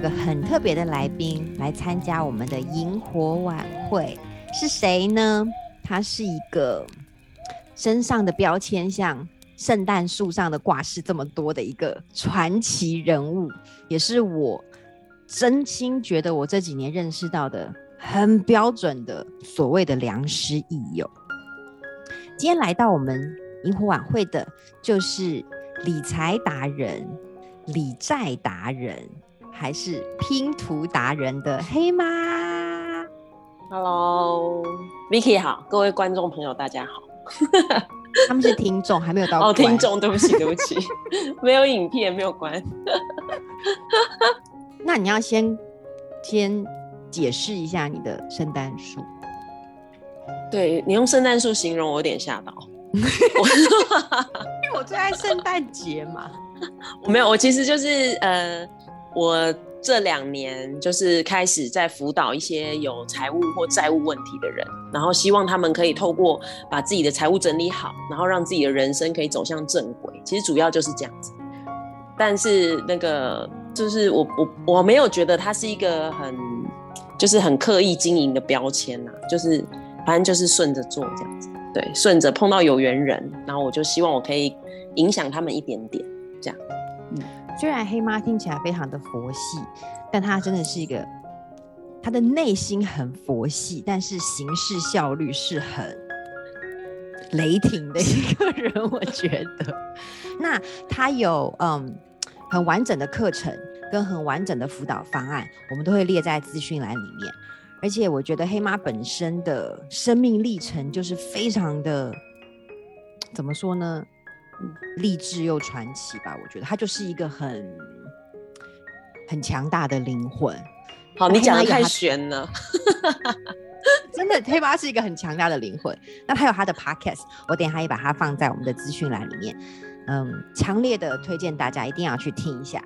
一？个很特别的来宾来参加我们的萤火晚会，是谁呢？他是一个身上的标签像圣诞树上的挂饰这么多的一个传奇人物，也是我真心觉得我这几年认识到的很标准的所谓的良师益友。今天来到我们萤火晚会的，就是理财达人、理债达人，还是拼图达人的黑妈。Hello，Vicky 好，各位观众朋友大家好。他们是听众，还没有到 哦，听众，对不起，对不起，没有影片，没有关。那你要先先解释一下你的圣诞树。对，你用圣诞树形容我有点吓到，因为我最爱圣诞节嘛。我没有，我其实就是呃，我这两年就是开始在辅导一些有财务或债务问题的人，然后希望他们可以透过把自己的财务整理好，然后让自己的人生可以走向正轨。其实主要就是这样子。但是那个就是我我我没有觉得它是一个很就是很刻意经营的标签呐、就是。反正就是顺着做这样子，对，顺着碰到有缘人，然后我就希望我可以影响他们一点点，这样。虽然黑妈听起来非常的佛系，但她真的是一个，她的内心很佛系，但是行事效率是很雷霆的一个人，我觉得。那她有嗯很完整的课程跟很完整的辅导方案，我们都会列在资讯栏里面。而且我觉得黑妈本身的生命历程就是非常的，怎么说呢？励志又传奇吧。我觉得他就是一个很很强大的灵魂。好，你讲的太玄了。真的，黑妈是一个很强大的灵魂。那他有他的 podcast，我等一下也把它放在我们的资讯栏里面。嗯，强烈的推荐大家一定要去听一下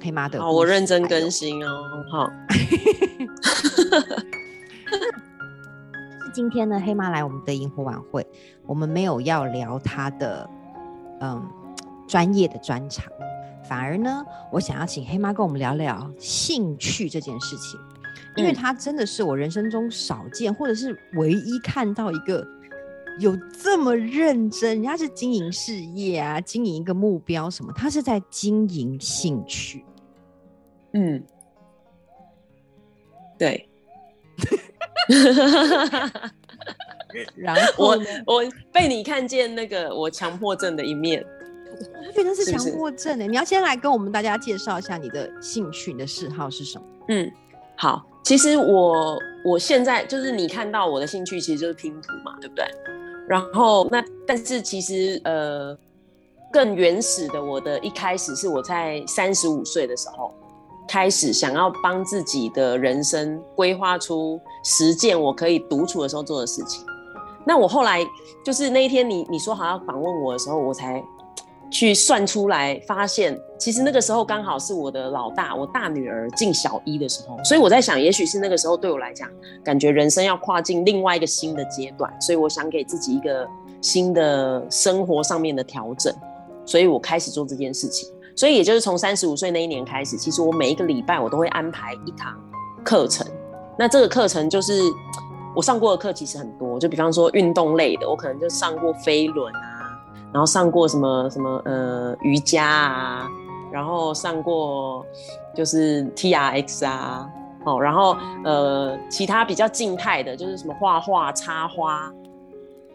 黑妈的。好，我认真更新哦。好。今天呢，黑妈来我们的萤火晚会，我们没有要聊她的嗯专业的专长，反而呢，我想要请黑妈跟我们聊聊兴趣这件事情，因为她真的是我人生中少见，或者是唯一看到一个有这么认真，人家是经营事业啊，经营一个目标什么，她是在经营兴趣，嗯，对。然后我我被你看见那个我强迫症的一面，我觉得是强迫症的。你要先来跟我们大家介绍一下你的兴趣、你的嗜好是什么？嗯，好，其实我我现在就是你看到我的兴趣其实就是拼图嘛，对不对？然后那但是其实呃更原始的，我的一开始是我在三十五岁的时候。开始想要帮自己的人生规划出实践我可以独处的时候做的事情。那我后来就是那一天你你说好要访问我的时候，我才去算出来，发现其实那个时候刚好是我的老大，我大女儿进小一的时候。所以我在想，也许是那个时候对我来讲，感觉人生要跨进另外一个新的阶段，所以我想给自己一个新的生活上面的调整，所以我开始做这件事情。所以也就是从三十五岁那一年开始，其实我每一个礼拜我都会安排一堂课程。那这个课程就是我上过的课其实很多，就比方说运动类的，我可能就上过飞轮啊，然后上过什么什么呃瑜伽啊，然后上过就是 TRX 啊，哦，然后呃其他比较静态的，就是什么画画、插花。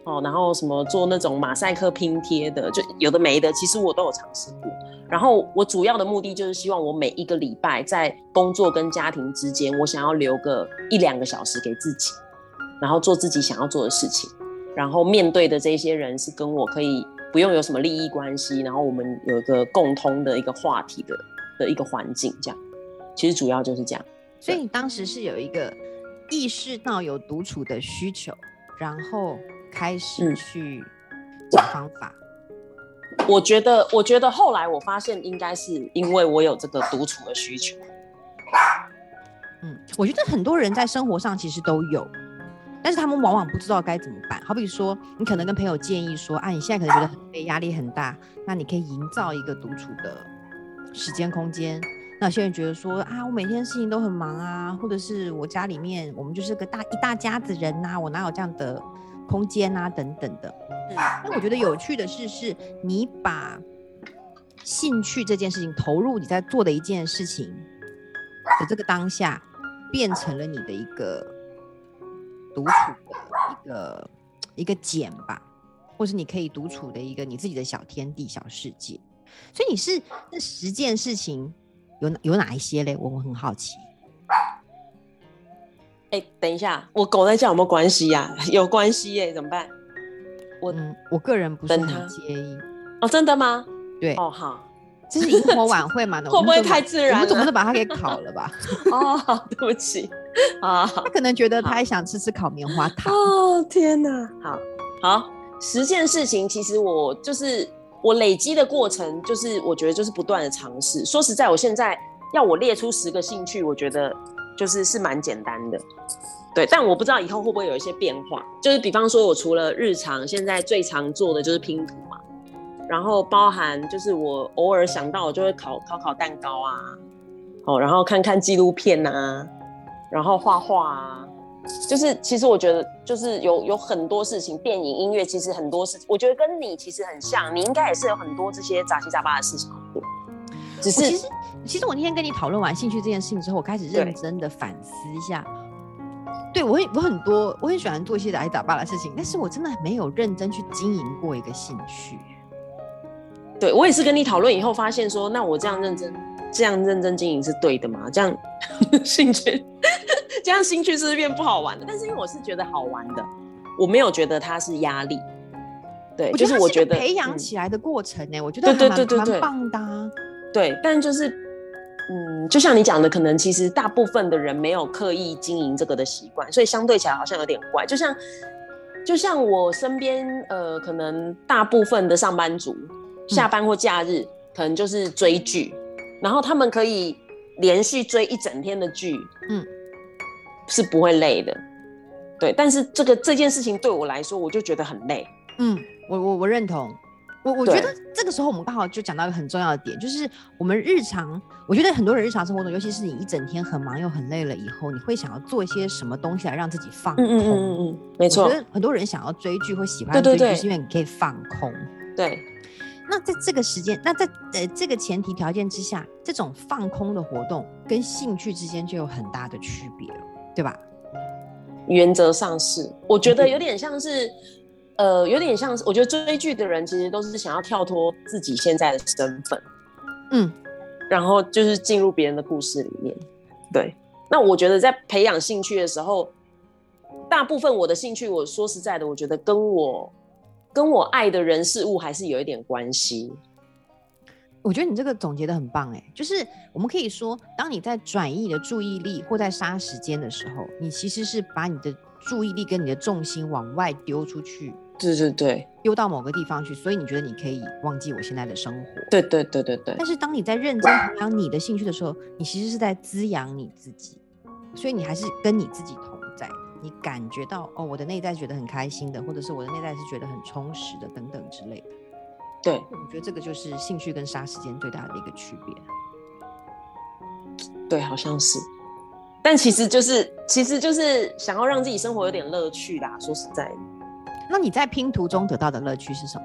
哦，然后什么做那种马赛克拼贴的，就有的没的，其实我都有尝试过。然后我主要的目的就是希望我每一个礼拜在工作跟家庭之间，我想要留个一两个小时给自己，然后做自己想要做的事情。然后面对的这些人是跟我可以不用有什么利益关系，然后我们有一个共通的一个话题的的一个环境，这样。其实主要就是这样。所以你当时是有一个意识到有独处的需求，然后。开始去找方法。嗯，我觉得，我觉得后来我发现，应该是因为我有这个独处的需求。嗯，我觉得很多人在生活上其实都有，但是他们往往不知道该怎么办。好比说，你可能跟朋友建议说：“啊，你现在可能觉得很 累，压力很大，那你可以营造一个独处的时间空间。那有些人觉得说啊，我每天事情都很忙啊，或者是我家里面我们就是个大一大家子人呐、啊，我哪有这样的空间啊等等的。那我觉得有趣的是，是你把兴趣这件事情投入你在做的一件事情的这个当下，变成了你的一个独处的一个一个茧吧，或是你可以独处的一个你自己的小天地、小世界。所以你是那十件事情有有哪一些嘞？我我很好奇。哎、欸，等一下，我狗在叫有没有关系呀、啊？有关系耶，怎么办？我、嗯、我个人不是很介意。哦，真的吗？对，哦好，这是萤火晚会嘛？会不会太自然？我们总不能把它给烤了吧？哦，对不起啊，他可能觉得他也想吃吃烤棉花糖。哦天哪，好好，十件事情，其实我就是我累积的过程，就是我觉得就是不断的尝试。说实在，我现在要我列出十个兴趣，我觉得就是是蛮简单的。对，但我不知道以后会不会有一些变化。就是比方说，我除了日常现在最常做的就是拼图嘛，然后包含就是我偶尔想到我就会烤烤烤蛋糕啊，哦，然后看看纪录片啊，然后画画啊，就是其实我觉得就是有有很多事情，电影、音乐，其实很多事情，我觉得跟你其实很像，你应该也是有很多这些杂七杂八的事情做。只是其实其实我那天跟你讨论完兴趣这件事情之后，我开始认真的反思一下。对，我很我很多，我很喜欢做一些杂七杂八的事情，但是我真的没有认真去经营过一个兴趣。对，我也是跟你讨论以后发现说，那我这样认真这样认真经营是对的吗？这样兴趣 这样兴趣是不是变不好玩的？但是因为我是觉得好玩的，我没有觉得它是压力。对，就是我觉得培养起来的过程呢、欸嗯，我觉得还蛮对对对对对蛮棒的、啊。对，但就是。嗯，就像你讲的，可能其实大部分的人没有刻意经营这个的习惯，所以相对起来好像有点怪。就像，就像我身边，呃，可能大部分的上班族下班或假日，嗯、可能就是追剧，然后他们可以连续追一整天的剧，嗯，是不会累的。对，但是这个这件事情对我来说，我就觉得很累。嗯，我我我认同。我我觉得这个时候我们刚好就讲到一个很重要的点，就是我们日常，我觉得很多人日常生活中，尤其是你一整天很忙又很累了以后，你会想要做一些什么东西来让自己放空。嗯嗯嗯嗯，没错。我觉得很多人想要追剧或喜欢追剧，是因为你可以放空。对。那在这个时间，那在呃这个前提条件之下，这种放空的活动跟兴趣之间就有很大的区别了，对吧？原则上是，我觉得有点像是。呃，有点像是，我觉得追剧的人其实都是想要跳脱自己现在的身份，嗯，然后就是进入别人的故事里面。对，那我觉得在培养兴趣的时候，大部分我的兴趣，我说实在的，我觉得跟我跟我爱的人事物还是有一点关系。我觉得你这个总结的很棒，哎，就是我们可以说，当你在转移你的注意力或在杀时间的时候，你其实是把你的注意力跟你的重心往外丢出去。对对对，丢到某个地方去，所以你觉得你可以忘记我现在的生活。对对对对对。但是当你在认真培养你的兴趣的时候，你其实是在滋养你自己，所以你还是跟你自己同在。你感觉到哦，我的内在觉得很开心的，或者是我的内在是觉得很充实的，等等之类的。对，我觉得这个就是兴趣跟杀时间最大的一个区别。对，好像是。但其实就是，其实就是想要让自己生活有点乐趣啦。说实在的。那你在拼图中得到的乐趣是什么？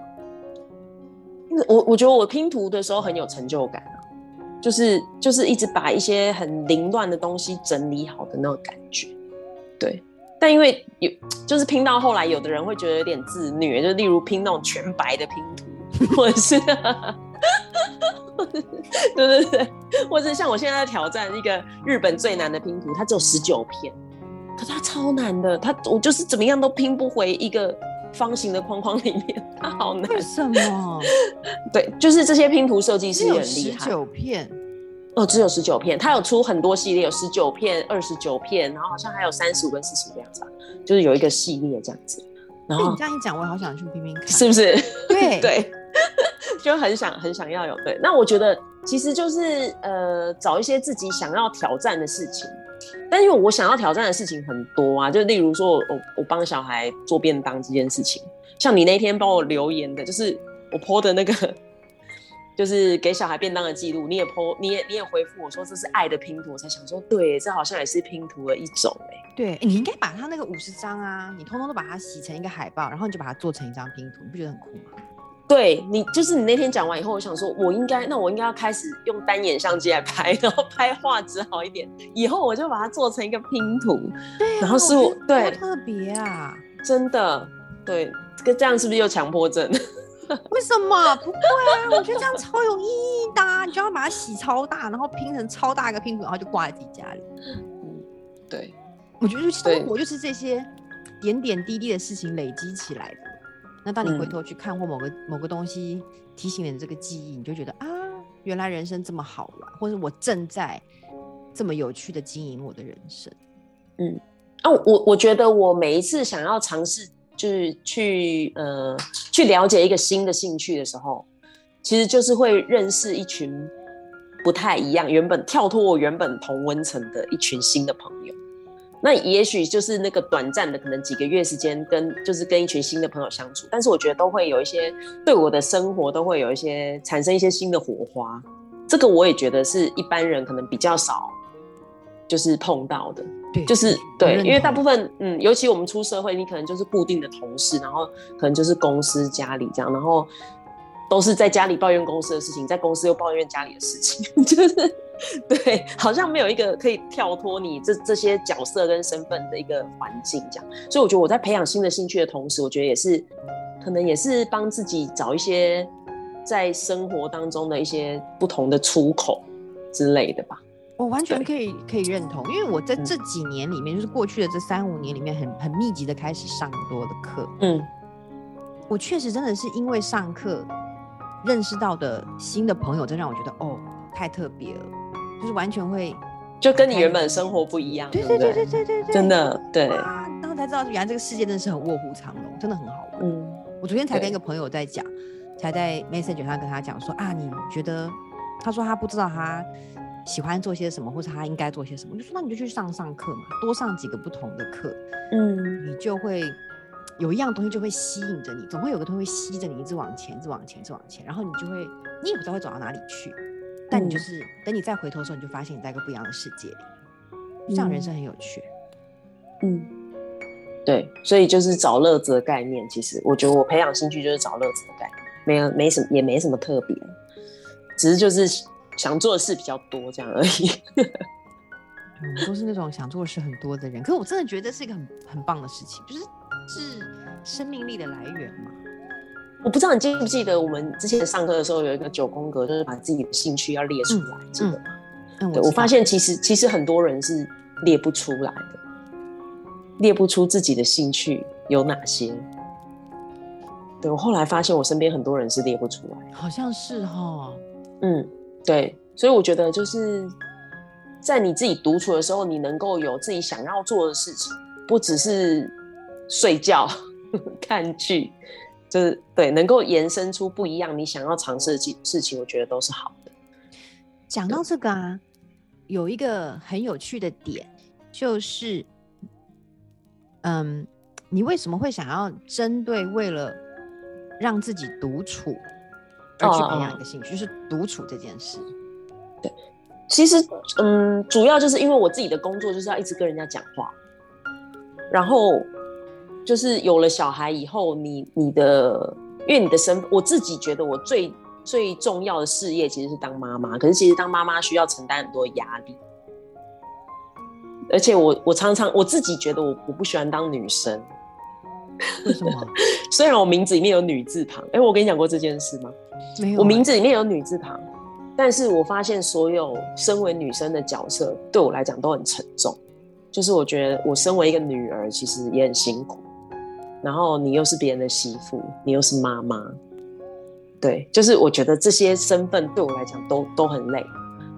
我我觉得我拼图的时候很有成就感啊，就是就是一直把一些很凌乱的东西整理好的那种感觉。对，但因为有就是拼到后来，有的人会觉得有点自虐，就例如拼那种全白的拼图，或者是，对对对，或者像我现在在挑战一个日本最难的拼图，它只有十九片，可是它超难的，它我就是怎么样都拼不回一个。方形的框框里面，它好难。为什么？对，就是这些拼图设计师也很厉害。十九片，哦，只有十九片。它有出很多系列，有十九片、二十九片，然后好像还有三十五跟四十这样子，就是有一个系列这样子。然后你这样一讲，我好想去拼拼看，是不是？对 对，就很想很想要有。对，那我觉得其实就是呃，找一些自己想要挑战的事情。但因为我想要挑战的事情很多啊，就例如说我我帮小孩做便当这件事情，像你那天帮我留言的，就是我 po 的那个就是给小孩便当的记录，你也 po，你也你也回复我说这是爱的拼图，我才想说，对，这好像也是拼图的一种哎。对，你应该把它那个五十张啊，你通通都把它洗成一个海报，然后你就把它做成一张拼图，你不觉得很酷吗？对你，就是你那天讲完以后，我想说，我应该，那我应该要开始用单眼相机来拍，然后拍画质好一点，以后我就把它做成一个拼图。对、啊，然后是我对特别啊，真的对，这这样是不是又强迫症？为什么不会啊？我觉得这样超有意义的啊，你就要把它洗超大，然后拼成超大一个拼图，然后就挂在自己家里。嗯，对，我觉得生活就是这些点点滴滴的事情累积起来的。那当你回头去看或某个、嗯、某个东西提醒你这个记忆，你就觉得啊，原来人生这么好玩，或者我正在这么有趣的经营我的人生。嗯，啊，我我觉得我每一次想要尝试。就是去呃去了解一个新的兴趣的时候，其实就是会认识一群不太一样、原本跳脱我原本同温层的一群新的朋友。那也许就是那个短暂的可能几个月时间，跟就是跟一群新的朋友相处，但是我觉得都会有一些对我的生活都会有一些产生一些新的火花。这个我也觉得是一般人可能比较少就是碰到的。对，就是对，因为大部分，嗯，尤其我们出社会，你可能就是固定的同事，然后可能就是公司、家里这样，然后都是在家里抱怨公司的事情，在公司又抱怨家里的事情，就是对，好像没有一个可以跳脱你这这些角色跟身份的一个环境这样。所以我觉得我在培养新的兴趣的同时，我觉得也是可能也是帮自己找一些在生活当中的一些不同的出口之类的吧。我完全可以可以认同，因为我在这几年里面，就是过去的这三五年里面很，很很密集的开始上很多的课。嗯，我确实真的是因为上课认识到的新的朋友，真让我觉得哦，太特别了，就是完全会就跟你原本的生活不一样。对对对对对对对，真的对。啊，当时才知道，原来这个世界真的是很卧虎藏龙，真的很好玩。嗯，我昨天才跟一个朋友在讲，才在 Messenger 上跟他讲说啊，你觉得？他说他不知道他。喜欢做些什么，或者他应该做些什么，就说那你就去上上课嘛，多上几个不同的课，嗯，你就会有一样东西就会吸引着你，总会有个东西会吸着你一直往前，一直往前，一直往前，然后你就会，你也不知道会走到哪里去，但你就是、嗯、等你再回头的时候，你就发现你在一个不一样的世界里，这样人生很有趣，嗯，对，所以就是找乐子的概念，其实我觉得我培养兴趣就是找乐子的概念，没有没什么也没什么特别，只是就是。想做的事比较多，这样而已。嗯，都是那种想做的事很多的人。可是我真的觉得是一个很很棒的事情，就是是生命力的来源嘛。我不知道你记不记得我们之前上课的时候有一个九宫格，就是把自己的兴趣要列出来，记得吗？嗯，对，我发现其实其实很多人是列不出来的，列不出自己的兴趣有哪些。对，我后来发现我身边很多人是列不出来，好像是哈，嗯。对，所以我觉得就是在你自己独处的时候，你能够有自己想要做的事情，不只是睡觉、看剧，就是对，能够延伸出不一样你想要尝试的事情，我觉得都是好的。讲到这个啊，有一个很有趣的点，就是，嗯，你为什么会想要针对为了让自己独处？而去培养一个兴趣，oh, 就是独处这件事。对，其实，嗯，主要就是因为我自己的工作就是要一直跟人家讲话，然后就是有了小孩以后，你你的，因为你的身，我自己觉得我最最重要的事业其实是当妈妈，可是其实当妈妈需要承担很多压力，而且我我常常我自己觉得我我不喜欢当女生，为什么？虽然我名字里面有女字旁，哎，我跟你讲过这件事吗？没有我名字里面有女字旁，但是我发现所有身为女生的角色对我来讲都很沉重。就是我觉得我身为一个女儿，其实也很辛苦。然后你又是别人的媳妇，你又是妈妈，对，就是我觉得这些身份对我来讲都都很累。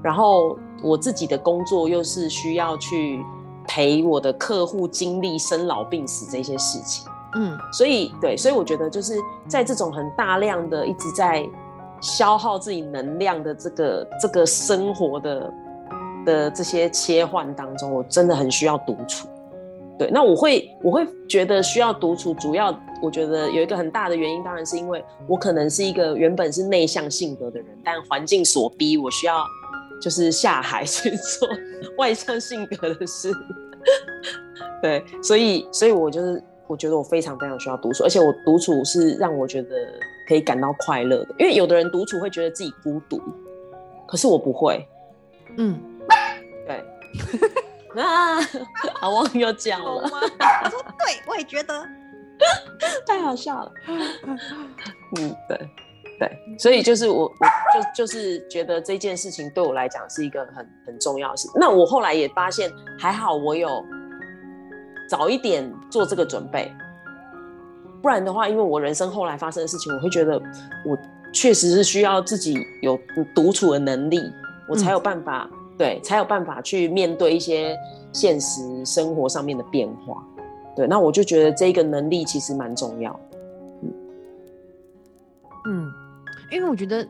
然后我自己的工作又是需要去陪我的客户经历生老病死这些事情。嗯，所以对，所以我觉得就是在这种很大量的一直在消耗自己能量的这个这个生活的的这些切换当中，我真的很需要独处。对，那我会我会觉得需要独处，主要我觉得有一个很大的原因，当然是因为我可能是一个原本是内向性格的人，但环境所逼，我需要就是下海去做外向性格的事。对，所以，所以我就是我觉得我非常非常需要独处，而且我独处是让我觉得可以感到快乐的。因为有的人独处会觉得自己孤独，可是我不会。嗯，对。啊，好忘又讲了。我说对，我也觉得太好笑了。嗯，对对，所以就是我，我就就是觉得这件事情对我来讲是一个很很重要的事。那我后来也发现，还好我有早一点做这个准备，不然的话，因为我人生后来发生的事情，我会觉得我确实是需要自己有独处的能力，我才有办法。对，才有办法去面对一些现实生活上面的变化。对，那我就觉得这个能力其实蛮重要。嗯，嗯，因为我觉得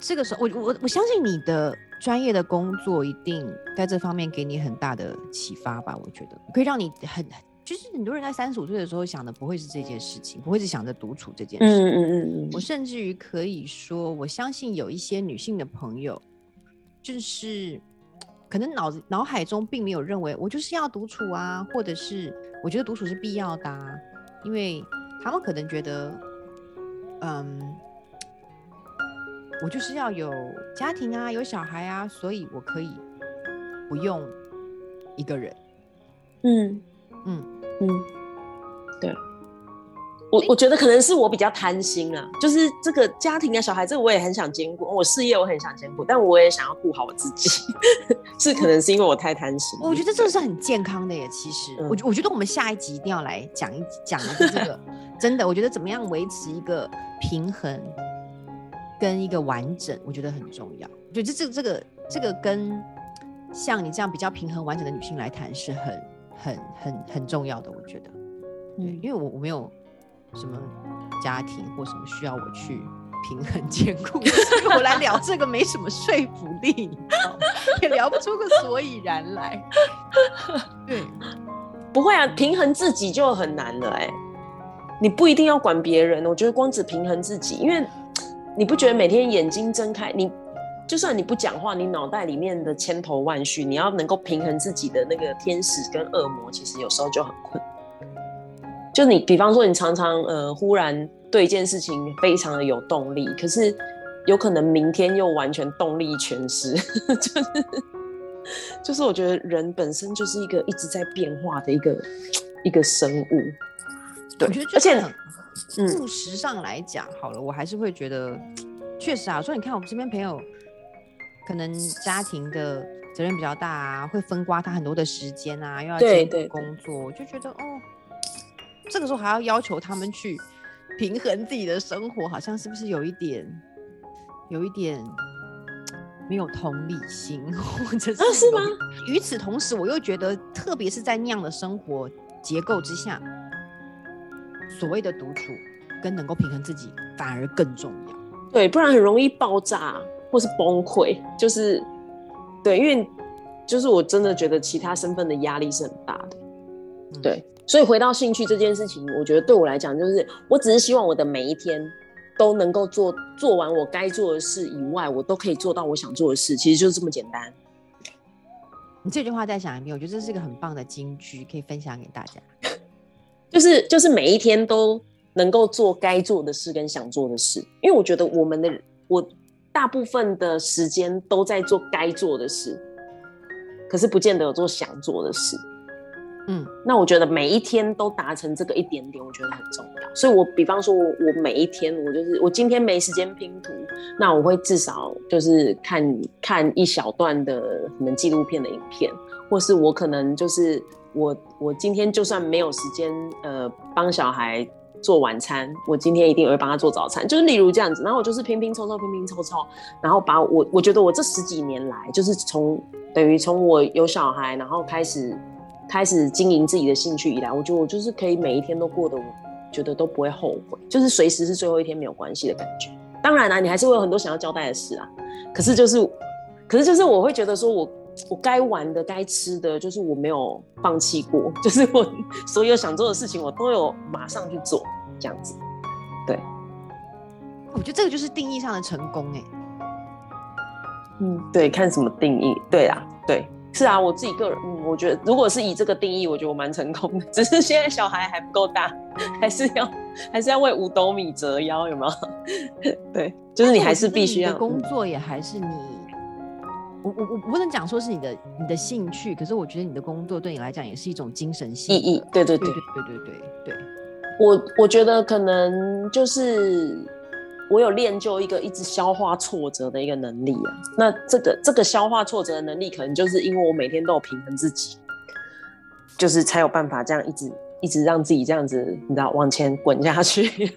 这个时候，我我我相信你的专业的工作一定在这方面给你很大的启发吧。我觉得可以让你很，就是很多人在三十五岁的时候想的不会是这件事情，不会是想着独处这件事。嗯嗯嗯嗯。我甚至于可以说，我相信有一些女性的朋友，就是。可能脑子脑海中并没有认为我就是要独处啊，或者是我觉得独处是必要的啊，因为他们可能觉得，嗯，我就是要有家庭啊，有小孩啊，所以我可以不用一个人。嗯嗯嗯，对。我我觉得可能是我比较贪心啊，就是这个家庭啊、小孩，这个我也很想兼顾，我事业我很想兼顾，但我也想要顾好我自己，是可能是因为我太贪心。我觉得这个是很健康的耶，其实，我、嗯、我觉得我们下一集一定要来讲一讲一个这个，真的，我觉得怎么样维持一个平衡跟一个完整，我觉得很重要。我觉得这这这个这个跟像你这样比较平衡完整的女性来谈是很很很很重要的，我觉得，对，因为我我没有。什么家庭或什么需要我去平衡兼顾？我来聊这个没什么说服力，你知道吗？也聊不出个所以然来。对，不会啊，平衡自己就很难了哎、欸。你不一定要管别人，我觉得光只平衡自己，因为你不觉得每天眼睛睁开，你就算你不讲话，你脑袋里面的千头万绪，你要能够平衡自己的那个天使跟恶魔，其实有时候就很困。就你，比方说，你常常呃，忽然对一件事情非常的有动力，可是有可能明天又完全动力全失。就 是就是，我觉得人本身就是一个一直在变化的一个一个生物。对，而且务实上来讲，嗯、好了，我还是会觉得，确实啊，所以你看我们身边朋友，可能家庭的责任比较大啊，会分刮他很多的时间啊，又要兼顾工作，我就觉得哦。这个时候还要要求他们去平衡自己的生活，好像是不是有一点，有一点没有同理心，或者是？啊，是吗？与此同时，我又觉得，特别是在那样的生活结构之下，所谓的独处跟能够平衡自己反而更重要。对，不然很容易爆炸或是崩溃。就是对，因为就是我真的觉得其他身份的压力是很大的。嗯、对。所以回到兴趣这件事情，我觉得对我来讲，就是我只是希望我的每一天都能够做做完我该做的事以外，我都可以做到我想做的事，其实就是这么简单。你这句话再想一遍，我觉得这是一个很棒的金句，可以分享给大家。就是就是每一天都能够做该做的事跟想做的事，因为我觉得我们的我大部分的时间都在做该做的事，可是不见得有做想做的事。嗯，那我觉得每一天都达成这个一点点，我觉得很重要。所以，我比方说我，我我每一天，我就是我今天没时间拼图，那我会至少就是看看一小段的可能纪录片的影片，或是我可能就是我我今天就算没有时间呃帮小孩做晚餐，我今天一定会帮他做早餐，就是例如这样子。然后我就是拼拼凑凑，拼拼凑凑，然后把我我觉得我这十几年来，就是从等于从我有小孩然后开始。开始经营自己的兴趣以来，我觉得我就是可以每一天都过得，我觉得都不会后悔，就是随时是最后一天没有关系的感觉。当然啦、你还是会有很多想要交代的事啊。可是就是，可是就是我会觉得说我，我我该玩的、该吃的，就是我没有放弃过，就是我所有想做的事情，我都有马上去做。这样子。对，我觉得这个就是定义上的成功哎。嗯，对，看什么定义？对啊，对，是啊，我自己个人，嗯，我觉得如果是以这个定义，我觉得我蛮成功的。只是现在小孩还不够大，还是要还是要为五斗米折腰，有没有？对，就是你还是必须要工作，也还是你。我我我不能讲说是你的你的兴趣，可是我觉得你的工作对你来讲也是一种精神意义。对对对对对对对，我我觉得可能就是我有练就一个一直消化挫折的一个能力啊。那这个这个消化挫折的能力可能就是因为我每天都有平衡自己。就是才有办法这样一直一直让自己这样子，你知道往前滚下去。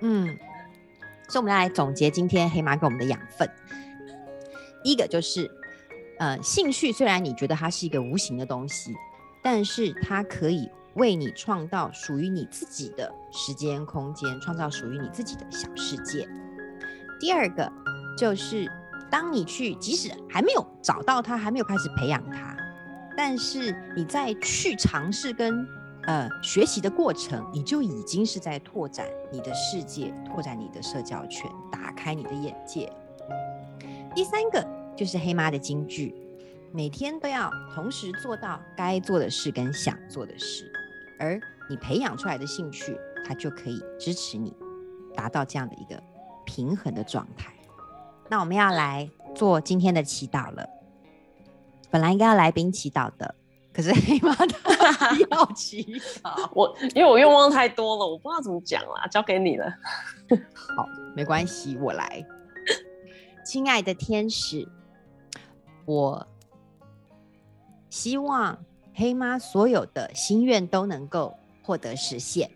嗯，所以我们要来总结今天黑妈给我们的养分。一个就是。呃，兴趣虽然你觉得它是一个无形的东西，但是它可以为你创造属于你自己的时间空间，创造属于你自己的小世界。第二个就是，当你去，即使还没有找到它，还没有开始培养它，但是你在去尝试跟呃学习的过程，你就已经是在拓展你的世界，拓展你的社交圈，打开你的眼界。第三个。就是黑妈的金句，每天都要同时做到该做的事跟想做的事，而你培养出来的兴趣，它就可以支持你达到这样的一个平衡的状态。那我们要来做今天的祈祷了。本来应该要来宾祈祷的，可是黑妈他 要祈祷，我因为我愿望太多了，我不知道怎么讲啦，交给你了。好，没关系，我来。亲爱的天使。我希望黑妈所有的心愿都能够获得实现，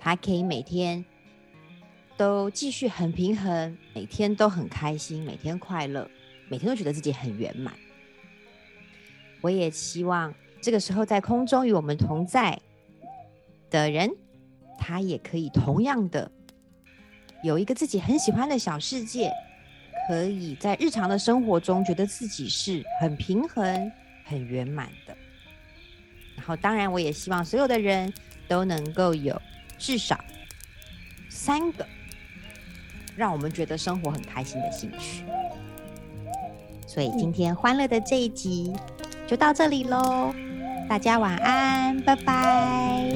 她可以每天都继续很平衡，每天都很开心，每天快乐，每天都觉得自己很圆满。我也希望这个时候在空中与我们同在的人，他也可以同样的有一个自己很喜欢的小世界。可以在日常的生活中觉得自己是很平衡、很圆满的。然后，当然，我也希望所有的人都能够有至少三个让我们觉得生活很开心的兴趣。所以，今天欢乐的这一集就到这里喽，大家晚安，拜拜。